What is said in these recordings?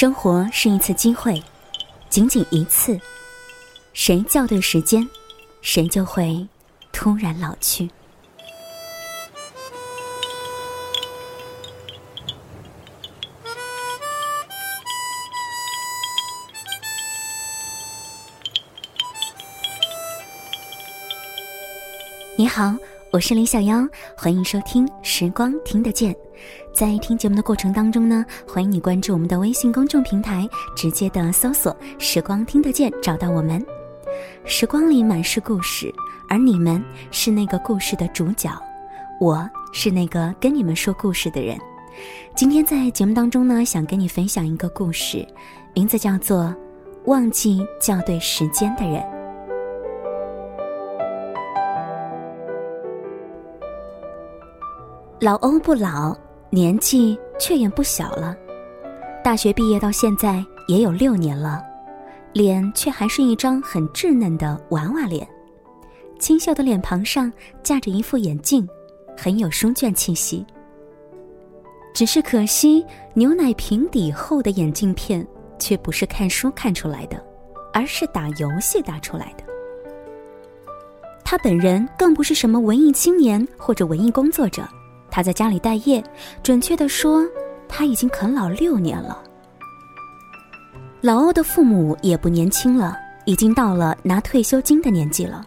生活是一次机会，仅仅一次，谁校对时间，谁就会突然老去。你好，我是李小妖，欢迎收听《时光听得见》。在听节目的过程当中呢，欢迎你关注我们的微信公众平台，直接的搜索“时光听得见”找到我们。时光里满是故事，而你们是那个故事的主角，我是那个跟你们说故事的人。今天在节目当中呢，想跟你分享一个故事，名字叫做《忘记校对时间的人》。老欧不老，年纪却也不小了。大学毕业到现在也有六年了，脸却还是一张很稚嫩的娃娃脸，清秀的脸庞上架着一副眼镜，很有书卷气息。只是可惜，牛奶瓶底厚的眼镜片却不是看书看出来的，而是打游戏打出来的。他本人更不是什么文艺青年或者文艺工作者。他在家里待业，准确的说，他已经啃老六年了。老欧的父母也不年轻了，已经到了拿退休金的年纪了，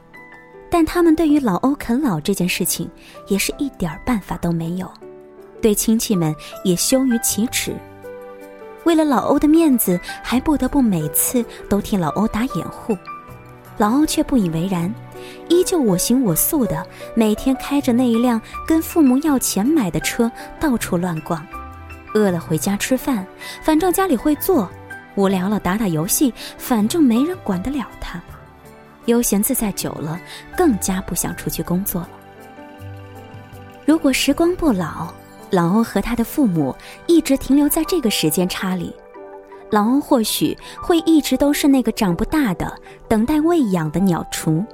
但他们对于老欧啃老这件事情，也是一点办法都没有，对亲戚们也羞于启齿。为了老欧的面子，还不得不每次都替老欧打掩护，老欧却不以为然。依旧我行我素的，每天开着那一辆跟父母要钱买的车到处乱逛，饿了回家吃饭，反正家里会做；无聊了打打游戏，反正没人管得了他。悠闲自在久了，更加不想出去工作了。如果时光不老，老欧和他的父母一直停留在这个时间差里，老欧或许会一直都是那个长不大的、等待喂养的鸟雏。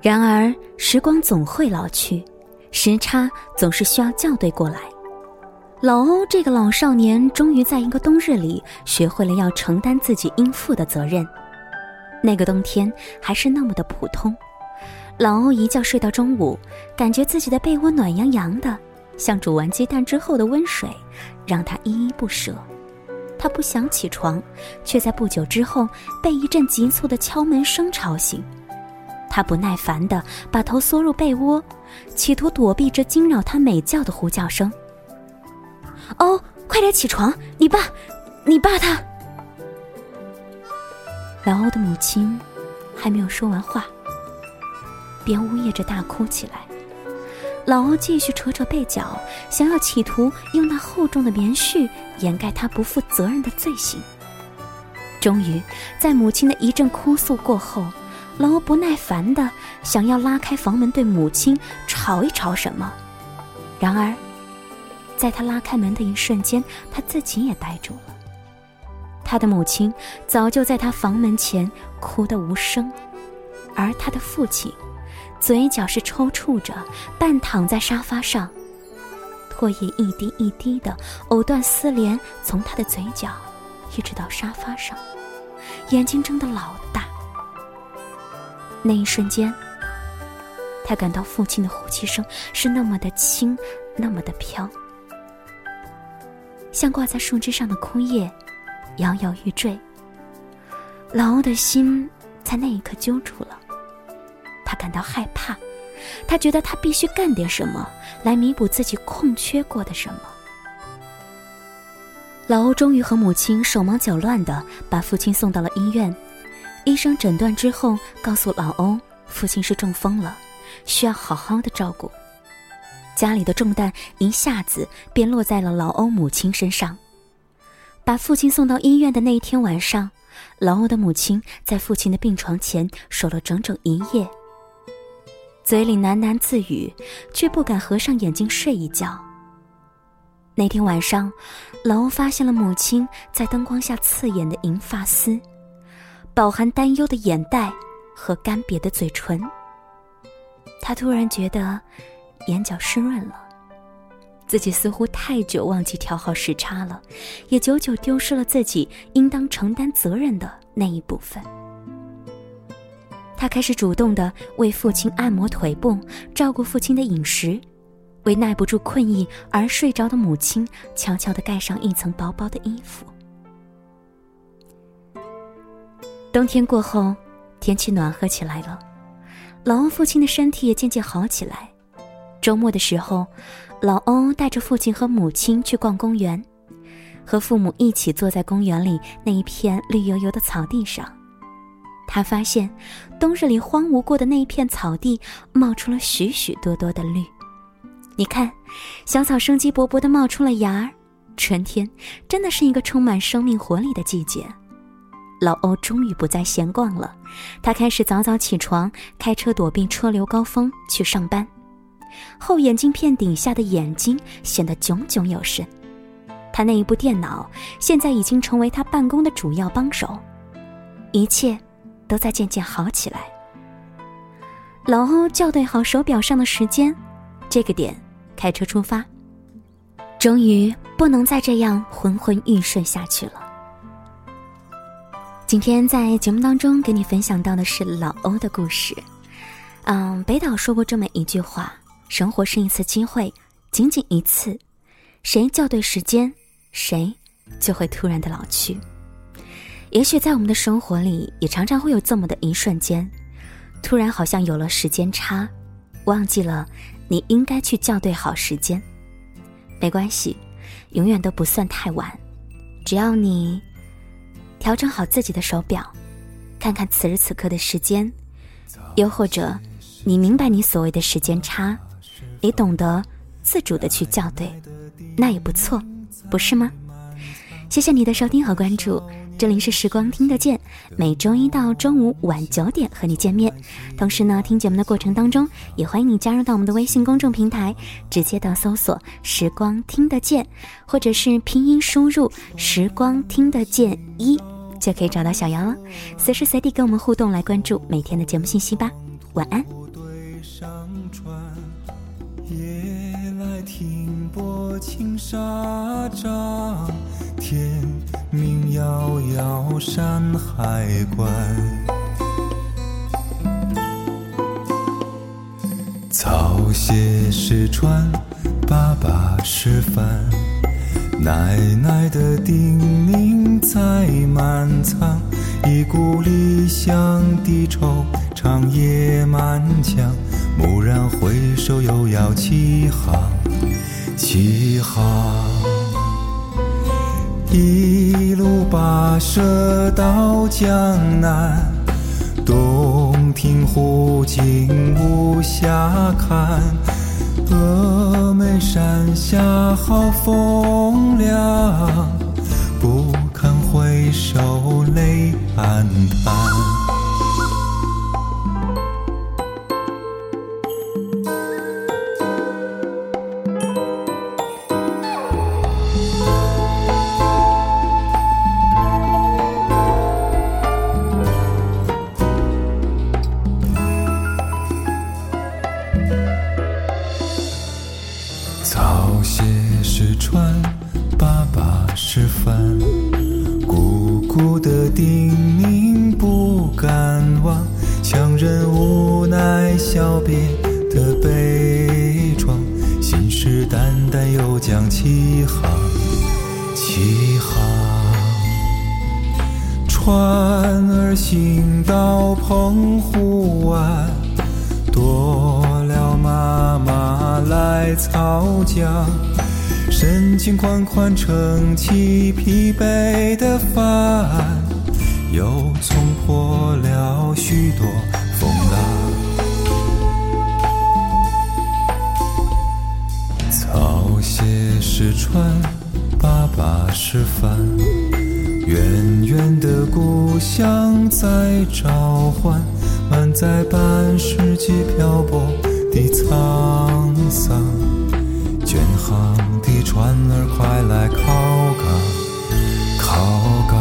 然而，时光总会老去，时差总是需要校对过来。老欧这个老少年，终于在一个冬日里学会了要承担自己应负的责任。那个冬天还是那么的普通，老欧一觉睡到中午，感觉自己的被窝暖洋洋的，像煮完鸡蛋之后的温水，让他依依不舍。他不想起床，却在不久之后被一阵急促的敲门声吵醒。他不耐烦地把头缩入被窝，企图躲避这惊扰他美觉的呼叫声。哦，快点起床！你爸，你爸他……老欧的母亲还没有说完话，便呜咽着大哭起来。老欧继续扯扯被角，想要企图用那厚重的棉絮掩盖他不负责任的罪行。终于，在母亲的一阵哭诉过后。老欧不耐烦的想要拉开房门对母亲吵一吵什么，然而，在他拉开门的一瞬间，他自己也呆住了。他的母亲早就在他房门前哭得无声，而他的父亲，嘴角是抽搐着，半躺在沙发上，唾液一滴一滴的藕断丝连从他的嘴角一直到沙发上，眼睛睁得老大。那一瞬间，他感到父亲的呼气声是那么的轻，那么的飘，像挂在树枝上的枯叶，摇摇欲坠。老欧的心在那一刻揪住了，他感到害怕，他觉得他必须干点什么来弥补自己空缺过的什么。老欧终于和母亲手忙脚乱的把父亲送到了医院。医生诊断之后，告诉老欧，父亲是中风了，需要好好的照顾。家里的重担一下子便落在了老欧母亲身上。把父亲送到医院的那一天晚上，老欧的母亲在父亲的病床前守了整整一夜，嘴里喃喃自语，却不敢合上眼睛睡一觉。那天晚上，老欧发现了母亲在灯光下刺眼的银发丝。饱含担忧的眼袋和干瘪的嘴唇，他突然觉得眼角湿润了，自己似乎太久忘记调好时差了，也久久丢失了自己应当承担责任的那一部分。他开始主动的为父亲按摩腿部，照顾父亲的饮食，为耐不住困意而睡着的母亲悄悄的盖上一层薄薄的衣服。冬天过后，天气暖和起来了，老欧父亲的身体也渐渐好起来。周末的时候，老欧带着父亲和母亲去逛公园，和父母一起坐在公园里那一片绿油油的草地上。他发现，冬日里荒芜过的那一片草地冒出了许许多多的绿。你看，小草生机勃勃地冒出了芽儿。春天真的是一个充满生命活力的季节。老欧终于不再闲逛了，他开始早早起床，开车躲避车流高峰去上班。厚眼镜片底下的眼睛显得炯炯有神。他那一部电脑现在已经成为他办公的主要帮手。一切都在渐渐好起来。老欧校对好手表上的时间，这个点开车出发。终于不能再这样昏昏欲睡下去了。今天在节目当中给你分享到的是老欧的故事。嗯，北岛说过这么一句话。生活是一次机会，仅仅一次，谁校对时间，谁就会突然的老去。也许在我们的生活里，也常常会有这么的一瞬间，突然好像有了时间差，忘记了你应该去校对好时间。没关系，永远都不算太晚，只要你调整好自己的手表，看看此时此刻的时间，又或者你明白你所谓的时间差。你懂得自主的去校对，那也不错，不是吗？谢谢你的收听和关注，这里是时光听得见，每周一到周五晚九点和你见面。同时呢，听节目的过程当中，也欢迎你加入到我们的微信公众平台，直接的搜索“时光听得见”，或者是拼音输入“时光听得见一”，就可以找到小杨了。随时随地跟我们互动，来关注每天的节目信息吧。晚安。青纱帐，天明遥遥山海关。草鞋是船，爸爸是帆，奶奶的叮咛在满仓，一股离乡的惆怅也满腔。蓦然回首，又要起航。起航，一路跋涉到江南，洞庭湖景无暇看，峨眉山下好风凉，不堪回首泪斑斑。的叮咛不敢忘，强忍无奈。小别的悲怆，信誓旦旦又将起航，起航。船儿行到澎湖湾，多了妈妈来操桨，深情款款撑起疲惫的帆，又冲破了许多风浪。草鞋是船，爸爸是帆，远远的故乡在召唤，满载半世纪漂泊的沧桑。远航的船儿快来靠港，靠港，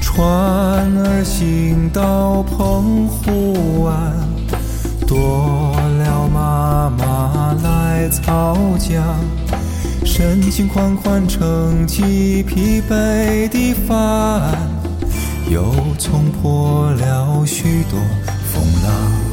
船儿行到澎湖湾，多了妈妈来操桨。身心款款撑起疲惫的帆，又冲破了许多风浪。